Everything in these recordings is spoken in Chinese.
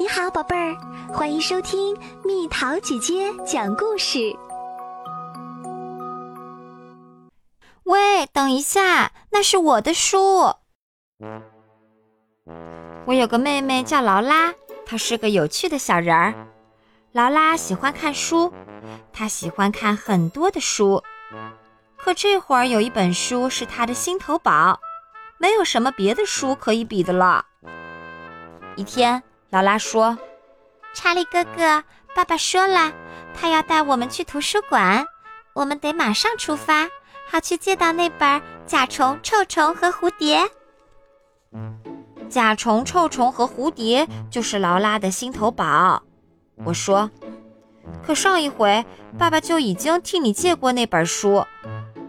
你好，宝贝儿，欢迎收听蜜桃姐姐讲故事。喂，等一下，那是我的书。我有个妹妹叫劳拉，她是个有趣的小人儿。劳拉喜欢看书，她喜欢看很多的书。可这会儿有一本书是她的心头宝，没有什么别的书可以比的了。一天。劳拉说：“查理哥哥，爸爸说了，他要带我们去图书馆，我们得马上出发，好去借到那本《甲虫、臭虫和蝴蝶》。甲虫、臭虫和蝴蝶就是劳拉的心头宝。”我说：“可上一回爸爸就已经替你借过那本书，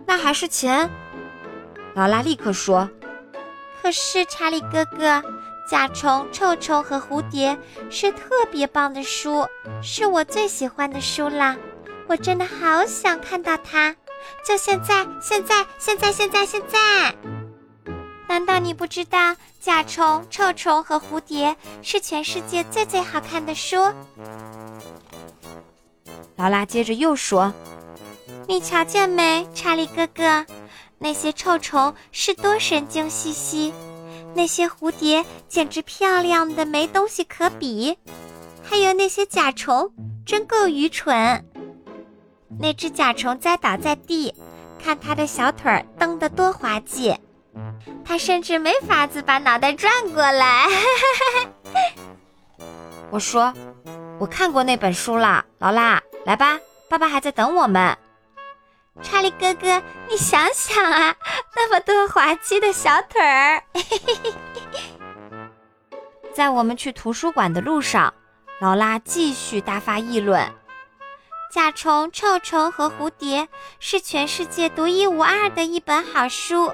那还是钱。”劳拉立刻说：“可是查理哥哥。”甲虫、臭虫和蝴蝶是特别棒的书，是我最喜欢的书啦！我真的好想看到它，就现在，现在，现在，现在，现在！难道你不知道甲虫、臭虫和蝴蝶是全世界最最好看的书？劳拉接着又说：“你瞧见没，查理哥哥，那些臭虫是多神经兮兮。”那些蝴蝶简直漂亮的没东西可比，还有那些甲虫真够愚蠢。那只甲虫栽倒在地，看它的小腿儿蹬得多滑稽，它甚至没法子把脑袋转过来。我说，我看过那本书了，劳拉，来吧，爸爸还在等我们。查理哥哥，你想想啊，那么多滑稽的小腿儿。在我们去图书馆的路上，劳拉继续大发议论：甲虫、臭虫和蝴蝶是全世界独一无二的一本好书，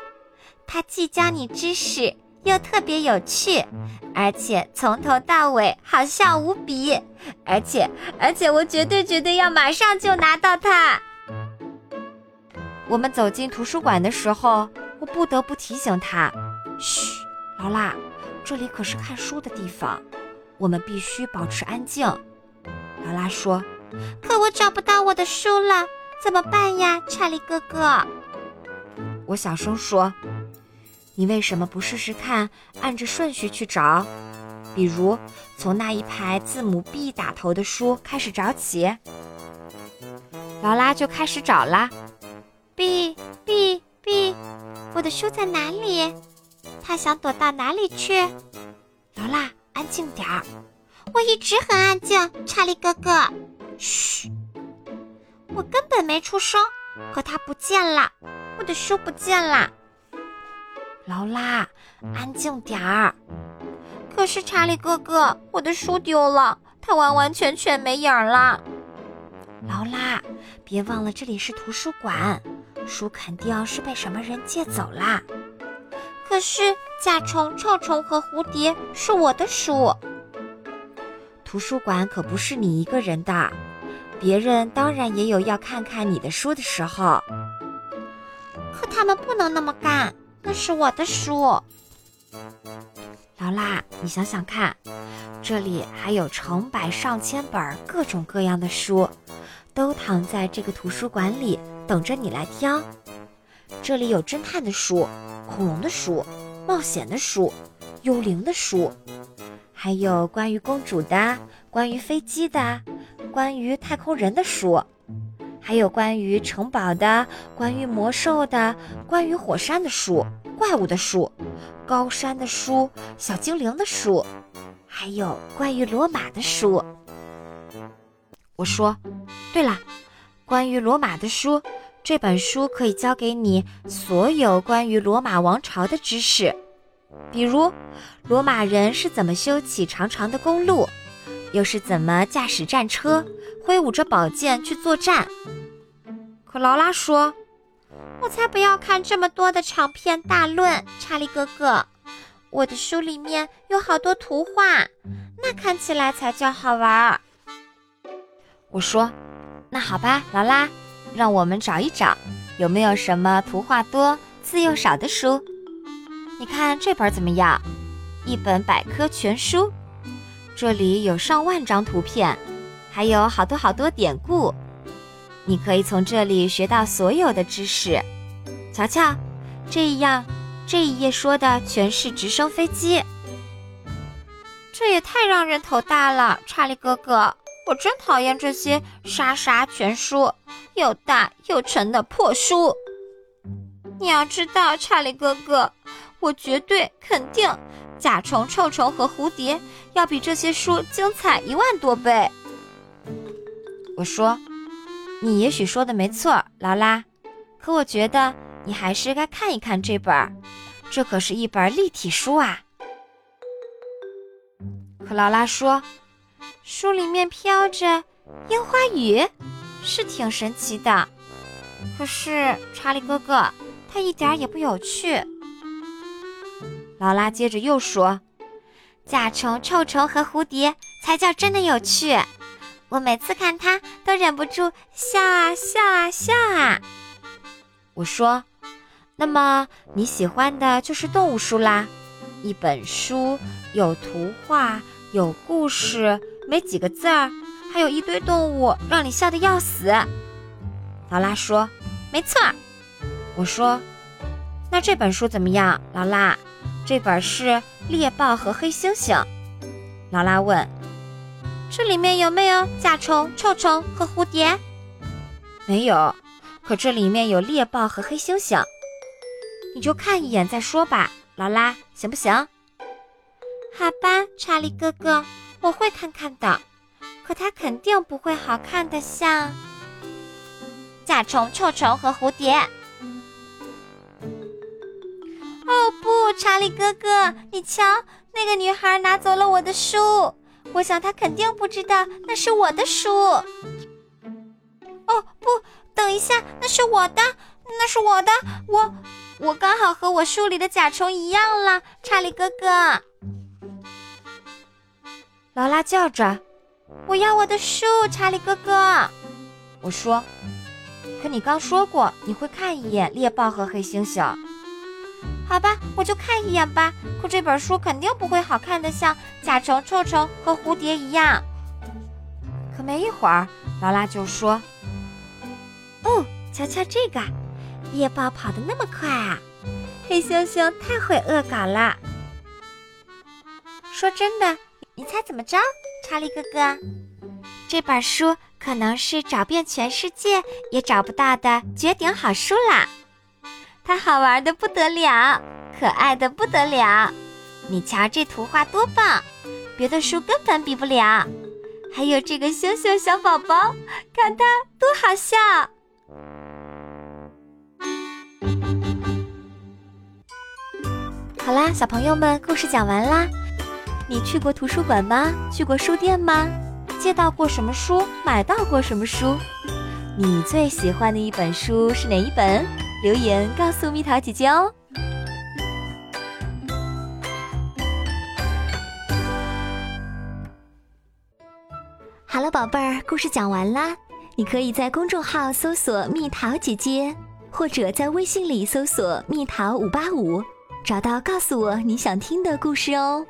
它既教你知识，又特别有趣，而且从头到尾好笑无比。而且，而且我绝对绝对要马上就拿到它。我们走进图书馆的时候，我不得不提醒他：“嘘，劳拉，这里可是看书的地方，我们必须保持安静。”劳拉说：“可我找不到我的书了，怎么办呀，查理哥哥？”我小声说：“你为什么不试试看，按着顺序去找？比如从那一排字母 B 打头的书开始找起。”劳拉就开始找啦。B B B，我的书在哪里？他想躲到哪里去？劳拉，安静点儿。我一直很安静，查理哥哥。嘘，我根本没出声，可他不见了，我的书不见了。劳拉，安静点儿。可是查理哥哥，我的书丢了，它完完全全没影儿了。劳拉，别忘了这里是图书馆。书肯定是被什么人借走啦。可是甲虫、臭虫和蝴蝶是我的书。图书馆可不是你一个人的，别人当然也有要看看你的书的时候。可他们不能那么干，那是我的书。劳拉，你想想看，这里还有成百上千本各种各样的书，都躺在这个图书馆里。等着你来挑，这里有侦探的书、恐龙的书、冒险的书、幽灵的书，还有关于公主的、关于飞机的、关于太空人的书，还有关于城堡的、关于魔兽的、关于火山的书、怪物的书、高山的书、小精灵的书，还有关于罗马的书。我说，对了。关于罗马的书，这本书可以教给你所有关于罗马王朝的知识，比如罗马人是怎么修起长长的公路，又是怎么驾驶战车，挥舞着宝剑去作战。可劳拉说：“我才不要看这么多的长篇大论，查理哥哥，我的书里面有好多图画，那看起来才叫好玩。”我说。那好吧，劳拉，让我们找一找，有没有什么图画多、字又少的书？你看这本怎么样？一本百科全书，这里有上万张图片，还有好多好多典故，你可以从这里学到所有的知识。瞧瞧，这样这一页说的全是直升飞机。这也太让人头大了，查理哥哥，我真讨厌这些沙沙全书，又大又沉的破书。你要知道，查理哥哥，我绝对肯定，甲虫、臭虫和蝴蝶要比这些书精彩一万多倍。我说，你也许说的没错，劳拉，可我觉得你还是该看一看这本，这可是一本立体书啊。可劳拉说，书里面飘着樱花雨，是挺神奇的。可是，查理哥哥。它一点也不有趣。劳拉接着又说：“甲虫、臭虫和蝴蝶才叫真的有趣，我每次看它都忍不住笑啊笑啊笑啊。”我说：“那么你喜欢的就是动物书啦？一本书有图画、有故事，没几个字儿，还有一堆动物，让你笑得要死。”劳拉说：“没错。”我说：“那这本书怎么样，劳拉？这本是《猎豹和黑猩猩》。”劳拉问：“这里面有没有甲虫、臭虫和蝴蝶？”“没有，可这里面有猎豹和黑猩猩。”“你就看一眼再说吧，劳拉，行不行？”“好吧，查理哥哥，我会看看的。可它肯定不会好看的像甲虫、臭虫和蝴蝶。”哦不，查理哥哥，你瞧，那个女孩拿走了我的书。我想她肯定不知道那是我的书。哦不，等一下，那是我的，那是我的，我我刚好和我书里的甲虫一样了。查理哥哥，劳拉叫着：“我要我的书，查理哥哥。”我说：“可你刚说过你会看一眼猎豹和黑猩猩。”好吧，我就看一眼吧。可这本书肯定不会好看的像甲虫、臭虫和蝴蝶一样。可没一会儿，劳拉就说：“哦，瞧瞧这个，猎豹跑得那么快啊！黑猩猩太会恶搞了。说真的，你猜怎么着，查理哥哥？这本书可能是找遍全世界也找不到的绝顶好书啦。”它好玩的不得了，可爱的不得了。你瞧这图画多棒，别的书根本比不了。还有这个羞羞小宝宝，看它多好笑。好啦，小朋友们，故事讲完啦。你去过图书馆吗？去过书店吗？借到过什么书？买到过什么书？你最喜欢的一本书是哪一本？留言告诉蜜桃姐姐哦。好了，宝贝儿，故事讲完啦。你可以在公众号搜索“蜜桃姐姐”，或者在微信里搜索“蜜桃五八五”，找到告诉我你想听的故事哦。